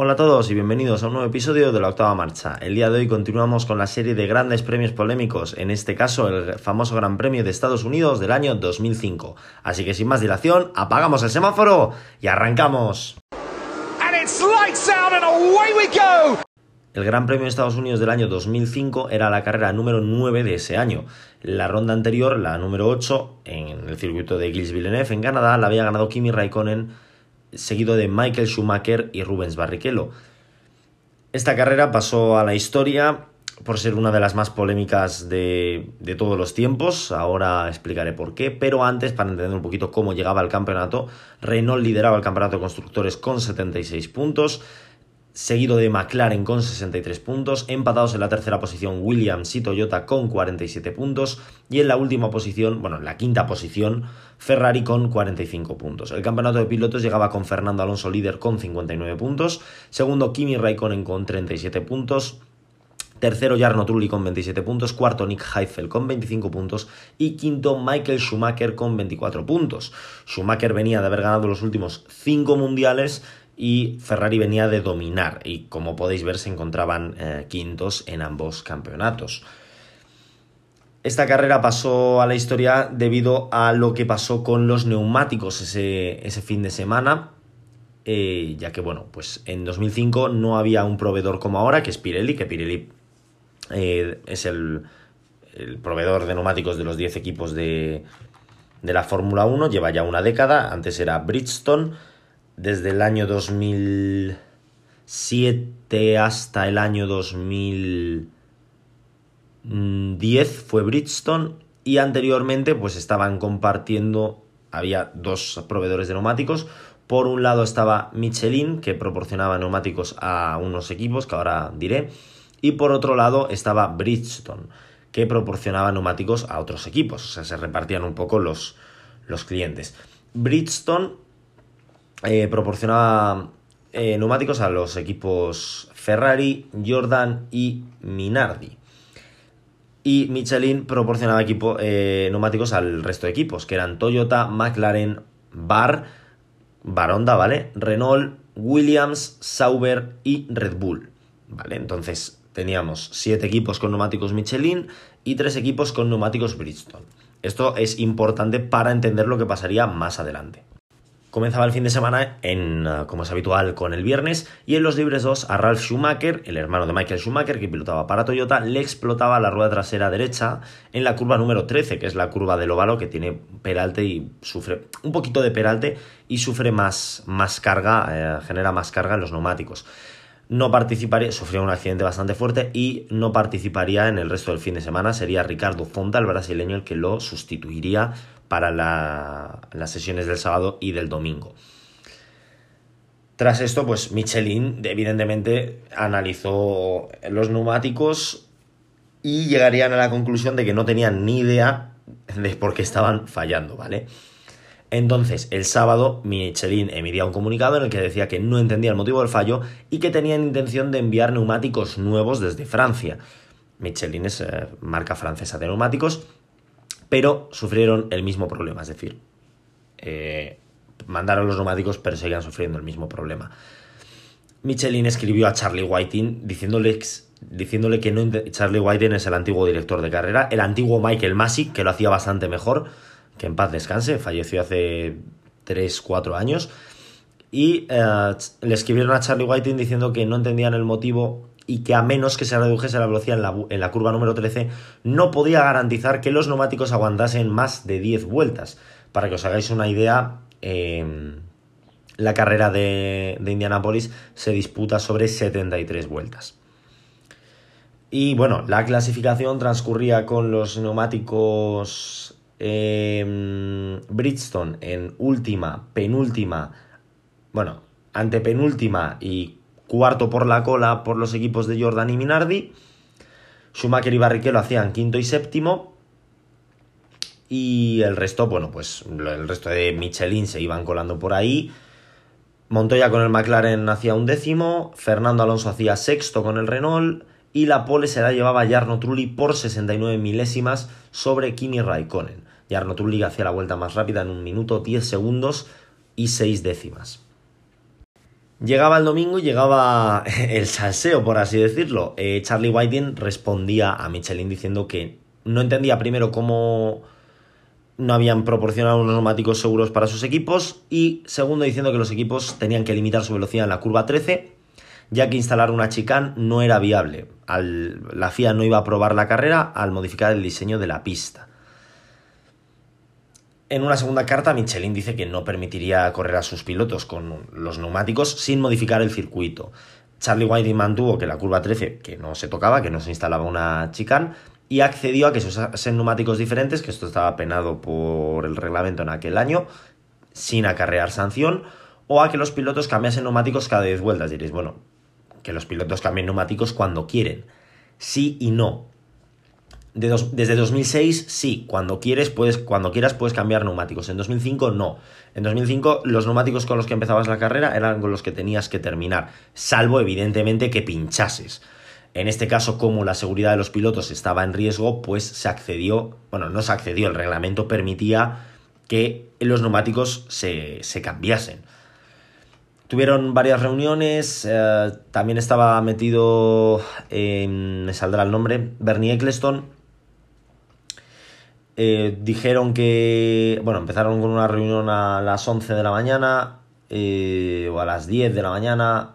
Hola a todos y bienvenidos a un nuevo episodio de la octava marcha. El día de hoy continuamos con la serie de grandes premios polémicos, en este caso el famoso Gran Premio de Estados Unidos del año 2005. Así que sin más dilación, apagamos el semáforo y arrancamos. El Gran Premio de Estados Unidos del año 2005 era la carrera número 9 de ese año. La ronda anterior, la número 8, en el circuito de Gilles Villeneuve en Canadá, la había ganado Kimi Raikkonen seguido de Michael Schumacher y Rubens Barrichello. Esta carrera pasó a la historia por ser una de las más polémicas de, de, todos los tiempos, ahora explicaré por qué, pero antes, para entender un poquito cómo llegaba al campeonato, Renault lideraba el campeonato de constructores con 76 puntos, seguido de McLaren con 63 puntos, empatados en la tercera posición Williams y Toyota con 47 puntos y en la última posición, bueno, en la quinta posición, Ferrari con 45 puntos. El campeonato de pilotos llegaba con Fernando Alonso líder con 59 puntos, segundo Kimi Raikkonen con 37 puntos, Tercero, Jarno Trulli con 27 puntos. Cuarto, Nick Heidfeld con 25 puntos. Y quinto, Michael Schumacher con 24 puntos. Schumacher venía de haber ganado los últimos 5 mundiales y Ferrari venía de dominar y como podéis ver se encontraban eh, quintos en ambos campeonatos. Esta carrera pasó a la historia debido a lo que pasó con los neumáticos ese, ese fin de semana, eh, ya que bueno, pues en 2005 no había un proveedor como ahora, que es Pirelli, que Pirelli eh, es el, el, proveedor de neumáticos de los 10 equipos de, de la Fórmula 1, lleva ya una década, antes era Bridgestone, desde el año 2007 hasta el año 2010 fue Bridgestone y anteriormente pues estaban compartiendo, había dos proveedores de neumáticos, por un lado estaba Michelin que proporcionaba neumáticos a unos equipos que ahora diré y por otro lado estaba Bridgestone que proporcionaba neumáticos a otros equipos, o sea, se repartían un poco los, los clientes. Bridgestone eh, proporcionaba eh, neumáticos a los equipos Ferrari, Jordan y Minardi. Y Michelin proporcionaba eh, neumáticos al resto de equipos, que eran Toyota, McLaren, Bar, Baronda, ¿vale? Renault, Williams, Sauber y Red Bull. ¿Vale? Entonces teníamos siete equipos con neumáticos Michelin y tres equipos con neumáticos Bridgestone. Esto es importante para entender lo que pasaría más adelante. Comenzaba el fin de semana, en, ah, como es habitual, con el viernes, y en los libres 2 a Ralph Schumacher, el hermano de Michael Schumacher, que pilotaba para Toyota, le explotaba la rueda trasera derecha en la curva número 13, que es la curva del óvalo que tiene peralte y sufre un poquito de peralte y sufre más, más carga, eh, genera más carga en los neumáticos no participaría, sufrió un accidente bastante fuerte y no participaría en el resto del fin de semana. Sería Ricardo Fonta, el brasileño, el que lo sustituiría para las sesiones del sábado y del domingo. Tras esto, pues Michelin evidentemente analizó los neumáticos y llegarían a la conclusión de que no tenían ni idea de por qué estaban fallando, ¿vale? Entonces, el sábado, Michelin emitía un comunicado en el que decía que no entendía el motivo del fallo y que tenían intención de enviar neumáticos nuevos desde Francia. Michelin es eh, marca francesa de neumáticos, pero sufrieron el mismo problema, es decir, eh, mandaron los neumáticos, pero seguían sufriendo el mismo problema. Michelin escribió a Charlie Whiting diciéndole, diciéndole que no, Charlie Whiting es el antiguo director de carrera, el antiguo Michael Masi, que lo hacía bastante mejor que en paz descanse, falleció hace 3, 4 años. Y eh, le escribieron a Charlie Whiting diciendo que no entendían el motivo y que a menos que se redujese la velocidad en la, en la, curva número 13, no podía garantizar que los neumáticos aguantasen más de 10 vueltas. Para que os hagáis una idea, eh, la carrera de, de Indianápolis se disputa sobre 73 vueltas. Y bueno, la clasificación transcurría con los neumáticos eh, Bridgestone en última, penúltima, bueno, antepenúltima y cuarto por la cola por los equipos de Jordan y Minardi. Schumacher y Barrichello hacían quinto y séptimo. Y el resto, bueno, pues el resto de Michelin se iban colando por ahí. Montoya con el McLaren hacía un décimo. Fernando Alonso hacía sexto con el Renault. Y la pole se la llevaba Jarno Trulli por 69 milésimas sobre Kimi Raikkonen y Arno Trulli hacía la vuelta más rápida en un minuto 10 segundos y 6 décimas. Llegaba el domingo y llegaba el salseo, por así decirlo. Eh, Charlie Whiting respondía a Michelin diciendo que no entendía primero cómo no habían proporcionado unos neumáticos seguros para sus equipos y segundo diciendo que los equipos tenían que limitar su velocidad en la curva 13 ya que instalar una chicane no era viable. la FIA no iba a probar la carrera al modificar el diseño de la pista. En una segunda carta, Michelin dice que no permitiría correr a sus pilotos con los neumáticos sin modificar el circuito. Charlie Whiting mantuvo que la curva 13, que no se tocaba, que no se instalaba una chicane, y accedió a que se usasen neumáticos diferentes, que esto estaba penado por el reglamento en aquel año, sin acarrear sanción, o a que los pilotos cambiasen neumáticos cada 10 vueltas. Diréis, bueno, que los pilotos cambien neumáticos cuando quieren. Sí y no. Desde 2006, sí, cuando, quieres, puedes, cuando quieras puedes cambiar neumáticos. En 2005, no. En 2005, los neumáticos con los que empezabas la carrera eran con los que tenías que terminar, salvo evidentemente que pinchases. En este caso, como la seguridad de los pilotos estaba en riesgo, pues se accedió, bueno, no se accedió, el reglamento permitía que los neumáticos se, se cambiasen. Tuvieron varias reuniones, eh, también estaba metido, me saldrá el nombre, Bernie Eccleston. Eh, dijeron que, bueno, empezaron con una reunión a las 11 de la mañana eh, o a las 10 de la mañana.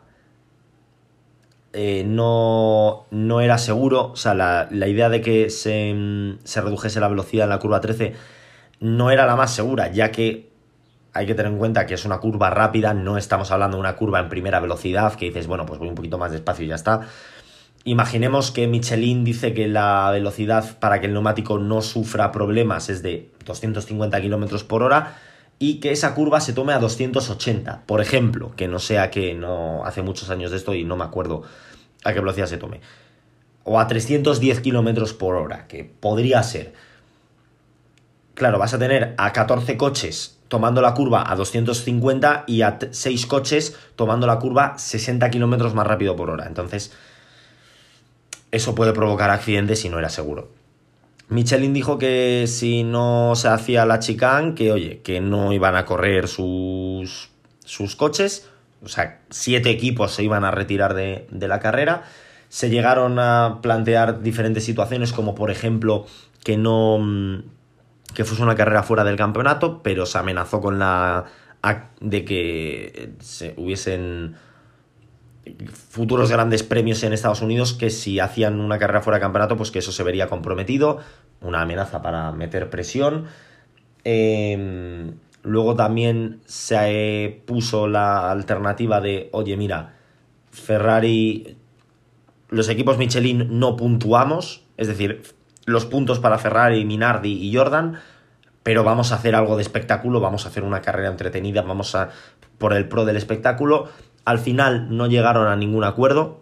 no, no era seguro, o sea, la, la idea de que se, se redujese la velocidad en la curva 13 no era la más segura, ya que hay que tener en cuenta que es una curva rápida, no estamos hablando de una curva en primera velocidad, que dices, bueno, pues voy un poquito más despacio y ya está. Imaginemos que Michelin dice que la velocidad para que el neumático no sufra problemas es de 250 km por hora y que esa curva se tome a 280, por ejemplo, que no sea que no hace muchos años de esto y no me acuerdo a qué velocidad se tome. O a 310 km por hora, que podría ser. Claro, vas a tener a 14 coches tomando la curva a 250 y a 6 coches tomando la curva 60 kilómetros más rápido por hora. Entonces, eso puede provocar accidentes si no era seguro. Michelin dijo que si no se hacía la chicane, que oye, que no iban a correr sus, sus coches, o sea, siete equipos se iban a retirar de, de la carrera. Se llegaron a plantear diferentes situaciones, como por ejemplo que no que fuese una carrera fuera del campeonato, pero se amenazó con la de que se hubiesen futuros grandes premios en Estados Unidos que si hacían una carrera fuera del campeonato, pues que eso se vería comprometido, una amenaza para meter presión. Em, luego también se puso la alternativa de, oye, mira, Ferrari, los equipos Michelin no puntuamos, es decir, los puntos para Ferrari, Minardi y Jordan, pero vamos a hacer algo de espectáculo, vamos a hacer una carrera entretenida, vamos a por el pro del espectáculo. Al final no llegaron a ningún acuerdo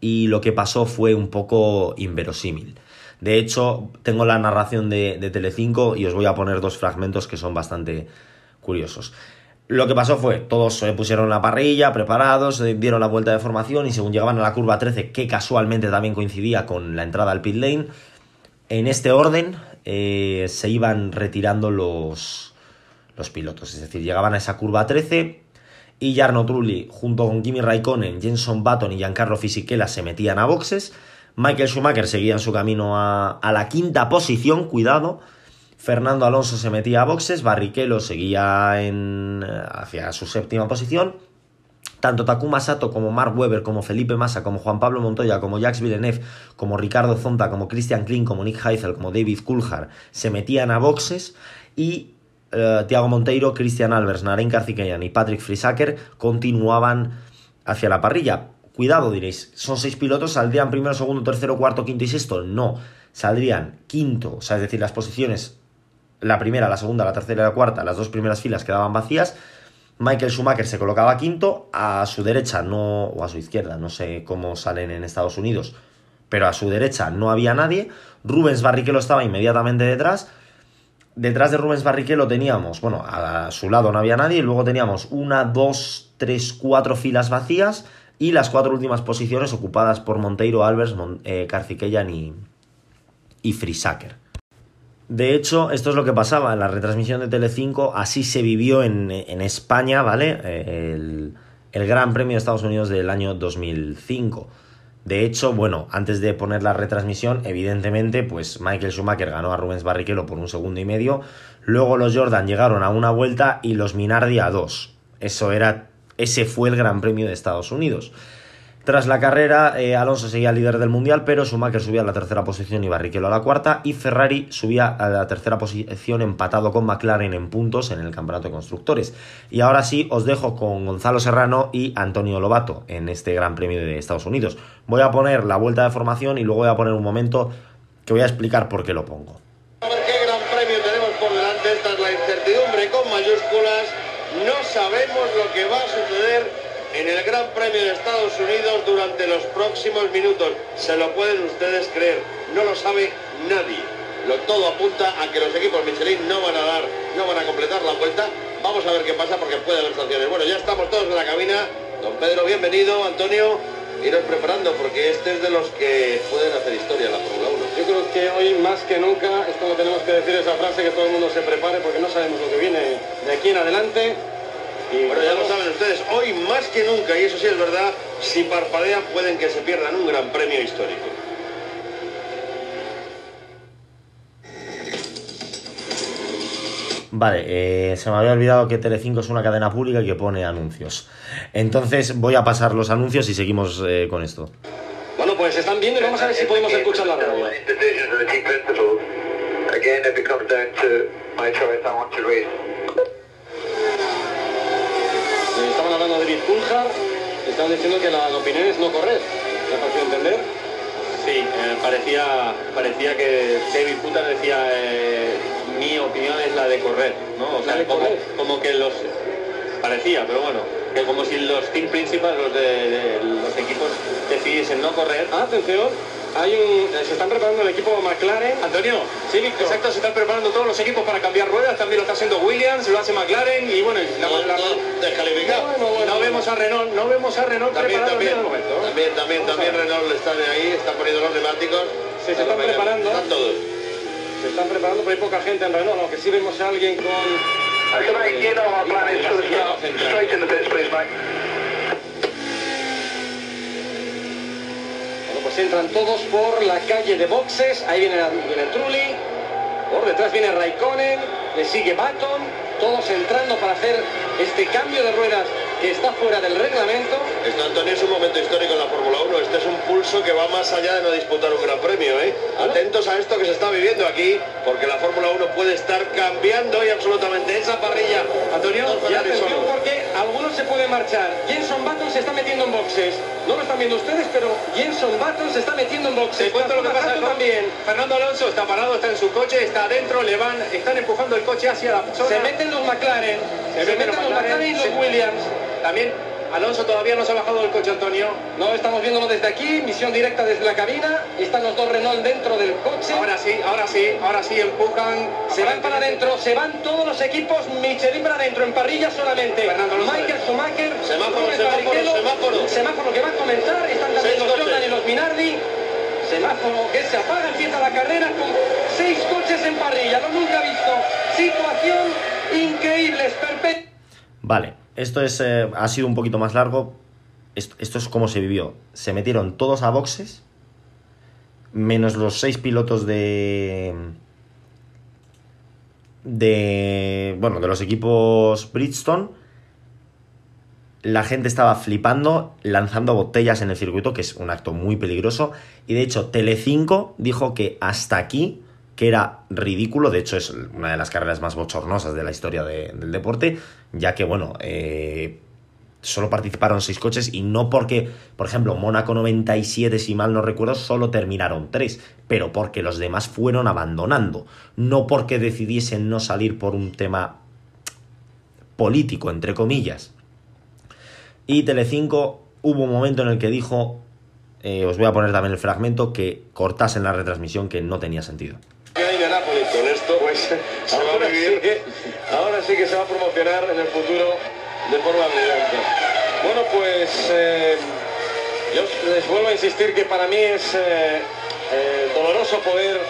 y lo que pasó fue un poco inverosímil. De hecho, tengo la narración de, de Telecinco y os voy a poner dos fragmentos que son bastante curiosos. Lo que pasó fue, todos se pusieron la parrilla, preparados, dieron la vuelta de formación y según llegaban a la curva 13, que casualmente también coincidía con la entrada al pit lane, en este orden eh, se iban retirando los, los pilotos. Es decir, llegaban a esa curva 13 y Jarno Trulli junto con Kimi Raikkonen, Jenson Button y Giancarlo Fisichella se metían a boxes. Michael Schumacher seguía en su camino a, la quinta posición, cuidado, Fernando Alonso se metía a boxes, Barrichello seguía en, hacia su séptima posición. Tanto Takuma Sato como Mark Webber, como Felipe Massa, como Juan Pablo Montoya, como Jacques Villeneuve, como Ricardo Zonta, como Christian Klein, como Nick Heidel, como David Coulthard se metían a boxes y uh, Thiago Monteiro, Christian Albers, Naren Karthikeyan y Patrick Frisaker continuaban hacia la parrilla. Cuidado, diréis, son seis pilotos, ¿saldrían primero, segundo, tercero, cuarto, quinto y sexto? No, saldrían quinto, o sea, es decir, las posiciones la primera, la segunda, la tercera y la cuarta, las dos primeras filas quedaban vacías. Michael Schumacher se colocaba quinto, a su derecha no, o a su izquierda, no sé cómo salen en Estados Unidos, pero a su derecha no había nadie. Rubens Barrichello estaba inmediatamente detrás. Detrás de Rubens Barrichello teníamos, bueno, a su lado no había nadie, y luego teníamos una, dos, tres, cuatro filas vacías y las cuatro últimas posiciones ocupadas por Monteiro, Albers, Mon eh, y, y Frisaker. De hecho, esto es lo que pasaba en la retransmisión de Telecinco, así se vivió en, España, ¿vale? El, el Gran Premio de Estados Unidos del año 2005. De hecho, bueno, antes de poner la retransmisión, evidentemente, pues Michael Schumacher ganó a Rubens Barrichello por un segundo y medio. Luego los Jordan llegaron a una vuelta y los Minardi a dos. Eso era, ese fue el Gran Premio de Estados Unidos. Tras la carrera, eh, Alonso seguía líder del mundial, pero Schumacher subía a la tercera posición y Barrichello a la cuarta, y Ferrari subía a la tercera posición empatado con McLaren en puntos en el campeonato de constructores. Y ahora sí, os dejo con Gonzalo Serrano y Antonio Lobato en este Gran Premio de Estados Unidos. Voy a poner la vuelta de formación y luego voy a poner un momento que voy a explicar por qué lo pongo. A ver qué gran premio tenemos por delante, esta es la incertidumbre con mayúsculas, no sabemos lo que va a suceder en el Gran Premio de Estados Unidos durante los próximos minutos. Se lo pueden ustedes creer, no lo sabe nadie. Lo, todo apunta a que los equipos Michelin no van a dar, no van a completar la vuelta. Vamos a ver qué pasa porque puede haber sanciones. Bueno, ya estamos todos en la cabina. Don Pedro, bienvenido. Antonio, iros preparando porque este es de los que pueden hacer historia la Fórmula 1. Yo creo que hoy más que nunca esto lo tenemos que decir esa frase que todo el mundo se prepare porque no sabemos lo que viene de aquí en adelante y bueno, ya lo saben ustedes, hoy más que nunca, y eso sí es verdad, si parpadean pueden que se pierdan un gran premio histórico. Vale, eh, se me había olvidado que Telecinco es una cadena pública y que pone anuncios. Entonces voy a pasar los anuncios y seguimos eh, con esto. Bueno, pues están viendo y vamos a ver si podemos escuchar la radio. Again, if it comes down to my choice, I want to race estaban hablando de Coulthard, estaban diciendo que la, opinión es no correr. ¿Me ha parecido entender? Sí, eh, parecía, parecía que David Coulthard decía eh, mi opinión es la de correr, ¿no? O sea, como, como, que los parecía, pero bueno, que como si los team principales, los de, los equipos decidiesen no correr. Ah, atención, hay un, eh, se están preparando el equipo McLaren. Antonio, sí, Exacto, se están preparando todos los equipos para cambiar ruedas. También lo está haciendo Williams, lo hace McLaren y bueno, la, no, no, vemos a Renault, no vemos a Renault también, también, también, también, también Renault está ahí, está poniendo los neumáticos. Sí, se están preparando. Están todos. Se están preparando, pero hay poca gente en Renault, aunque sí vemos a alguien con. Pues entran todos por la calle de boxes. Ahí viene, Trulli. Por detrás viene Raikkonen. Le sigue Baton. Todos entrando para hacer este cambio de ruedas que está fuera del reglamento. Esto, Antonio, es un momento histórico en la Fórmula 1. Este es un pulso que va más allá de no disputar un gran premio. ¿eh? Atentos a esto que se está viviendo aquí, porque la Fórmula 1 puede estar cambiando y absolutamente esa parrilla. Antonio, y atención porque algunos se pueden marchar. Jenson Button se está metiendo en boxes. No lo están viendo ustedes, pero Jenson Button se está metiendo en boxes. cuento lo que pasa también. Fernando Alonso está parado, está en su coche, está adentro, le van, están empujando el coche hacia la zona. Se meten los McLaren, se, meten los McLaren y los Williams. También Alonso todavía no se ha bajado del coche, Antonio. No, estamos viéndolo desde aquí, misión directa desde la cabina. Están los dos Renault dentro del coche. Ahora sí, ahora sí, ahora sí empujan. Se van para adentro, se van todos los equipos Michelin para adentro, en parrilla solamente. Fernando Michael Schumacher, semáforo, semáforo, semáforo. Semáforo que va a comenzar, están también los Jordan y los Minardi. Semáforo que se apaga, empieza la carrera con seis coches en parrilla, lo nunca visto. Situación increíble, es Vale, esto es, eh, ha sido un poquito más largo. Esto, es como se vivió. Se metieron todos a boxes, menos los seis pilotos de. de. bueno, de los equipos Bridgestone. La gente estaba flipando, lanzando botellas en el circuito, que es un acto muy peligroso. Y de hecho, Telecinco dijo que hasta aquí que era ridículo, de hecho es una de las carreras más bochornosas de la historia del deporte, ya que, bueno, eh, solo participaron seis coches y no porque, por ejemplo, Mónaco 97, si mal no recuerdo, solo terminaron tres, pero porque los demás fueron abandonando, no porque decidiesen no salir por un tema político, entre comillas. Y Telecinco hubo un momento en el que dijo, eh, os voy a poner también el fragmento, que cortasen la retransmisión, que no tenía sentido ahora, sí que, ahora sí que se va a promocionar en el futuro de forma brillante. Bueno, pues eh, yo les vuelvo a insistir que para mí es eh, eh, doloroso poder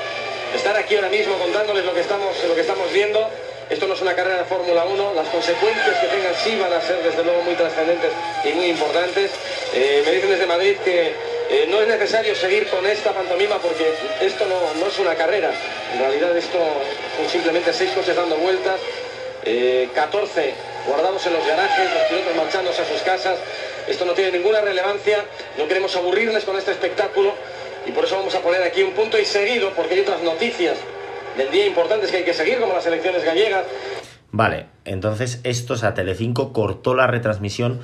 estar aquí ahora mismo contándoles lo que estamos, lo que estamos viendo. Esto no es una carrera de Fórmula 1, las consecuencias que tengan sí van a ser desde luego muy trascendentes y muy importantes. Me dicen desde Madrid que eh, no es necesario seguir con esta pantomima porque esto no, es una carrera. En realidad esto son simplemente seis coches dando vueltas, 14 eh, guardados en los garajes, los pilotos marchándose a sus casas. Esto no tiene ninguna relevancia, no queremos aburrirles con este espectáculo y por eso vamos a poner aquí un punto y seguido porque hay otras noticias del día importantes que hay que seguir, como las elecciones gallegas. Vale, entonces esto, o sea, Telecinco cortó la retransmisión,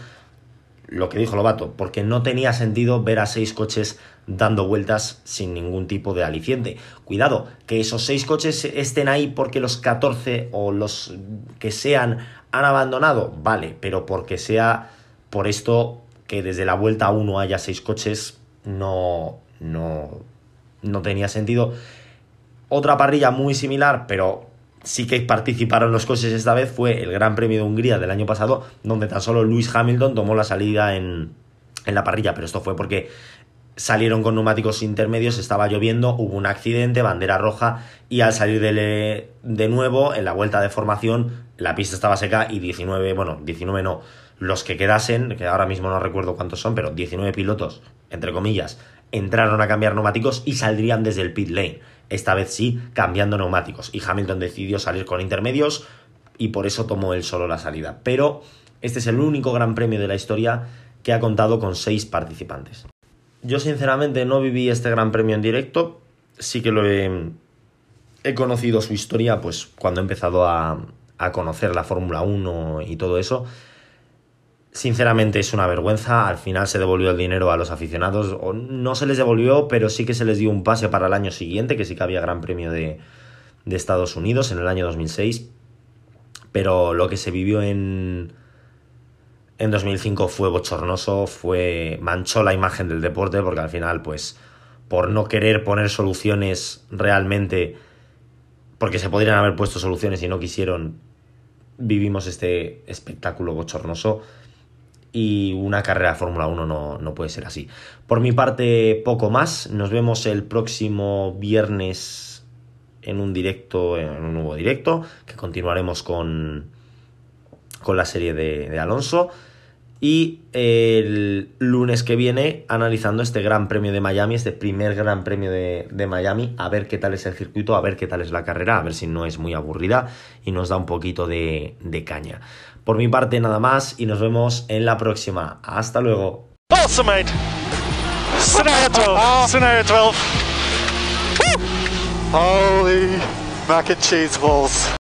lo que dijo Lobato, porque no tenía sentido ver a seis coches dando vueltas sin ningún tipo de aliciente. Cuidado, que esos seis coches estén ahí porque los 14 o los que sean han abandonado, vale, pero porque sea por esto que desde la vuelta 1 haya seis coches, no, no, no tenía sentido. Otra parrilla muy similar, pero sí que participaron los coches esta vez, fue el Gran Premio de Hungría del año pasado, donde tan solo Lewis Hamilton tomó la salida en, en la parrilla, pero esto fue porque salieron con neumáticos intermedios, estaba lloviendo, hubo un accidente, bandera roja, y al salir de, de, nuevo, en la vuelta de formación, la pista estaba seca y 19, bueno, 19 no, los que quedasen, que ahora mismo no recuerdo cuántos son, pero 19 pilotos, entre comillas, entraron a cambiar neumáticos y saldrían desde el pit lane. Esta vez sí, cambiando neumáticos. Y Hamilton decidió salir con intermedios y por eso tomó él solo la salida. Pero este es el único gran premio de la historia que ha contado con seis participantes. Yo sinceramente no viví este gran premio en directo, sí que lo he, conocido su historia pues cuando he empezado a, a conocer la Fórmula 1 y todo eso, Sinceramente es una vergüenza, al final se devolvió el dinero a los aficionados, o no se les devolvió, pero sí que se les dio un pase para el año siguiente, que sí que había Gran Premio de, de Estados Unidos en el año 2006, pero lo que se vivió en, en 2005 fue bochornoso, fue manchó la imagen del deporte, porque al final, pues, por no querer poner soluciones realmente, porque se podrían haber puesto soluciones y no quisieron, vivimos este espectáculo bochornoso y una carrera de Fórmula 1 no, no, puede ser así. Por mi parte, poco más. Nos vemos el próximo viernes en un directo, en un nuevo directo, que continuaremos con, con la serie de, de Alonso. Y el lunes que viene analizando este Gran Premio de Miami, este primer Gran Premio de, de, Miami, a ver qué tal es el circuito, a ver qué tal es la carrera, a ver si no es muy aburrida y nos da un poquito de, de caña. Por mi parte nada más y nos vemos en la próxima. Hasta luego. Awesome, mate. Scenario 12. Scenario 12. Holy mac and cheese balls.